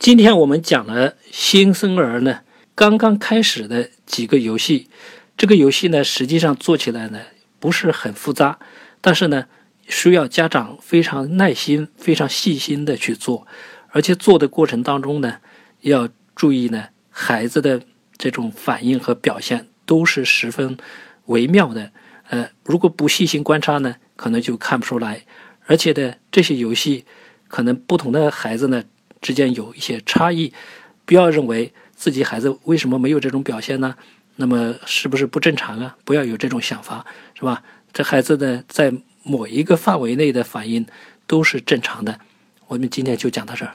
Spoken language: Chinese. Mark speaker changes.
Speaker 1: 今天我们讲了新生儿呢刚刚开始的几个游戏，这个游戏呢实际上做起来呢不是很复杂，但是呢需要家长非常耐心、非常细心的去做，而且做的过程当中呢要注意呢孩子的这种反应和表现都是十分微妙的。呃，如果不细心观察呢，可能就看不出来。而且呢，这些游戏可能不同的孩子呢。之间有一些差异，不要认为自己孩子为什么没有这种表现呢？那么是不是不正常啊？不要有这种想法，是吧？这孩子呢，在某一个范围内的反应都是正常的。我们今天就讲到这儿。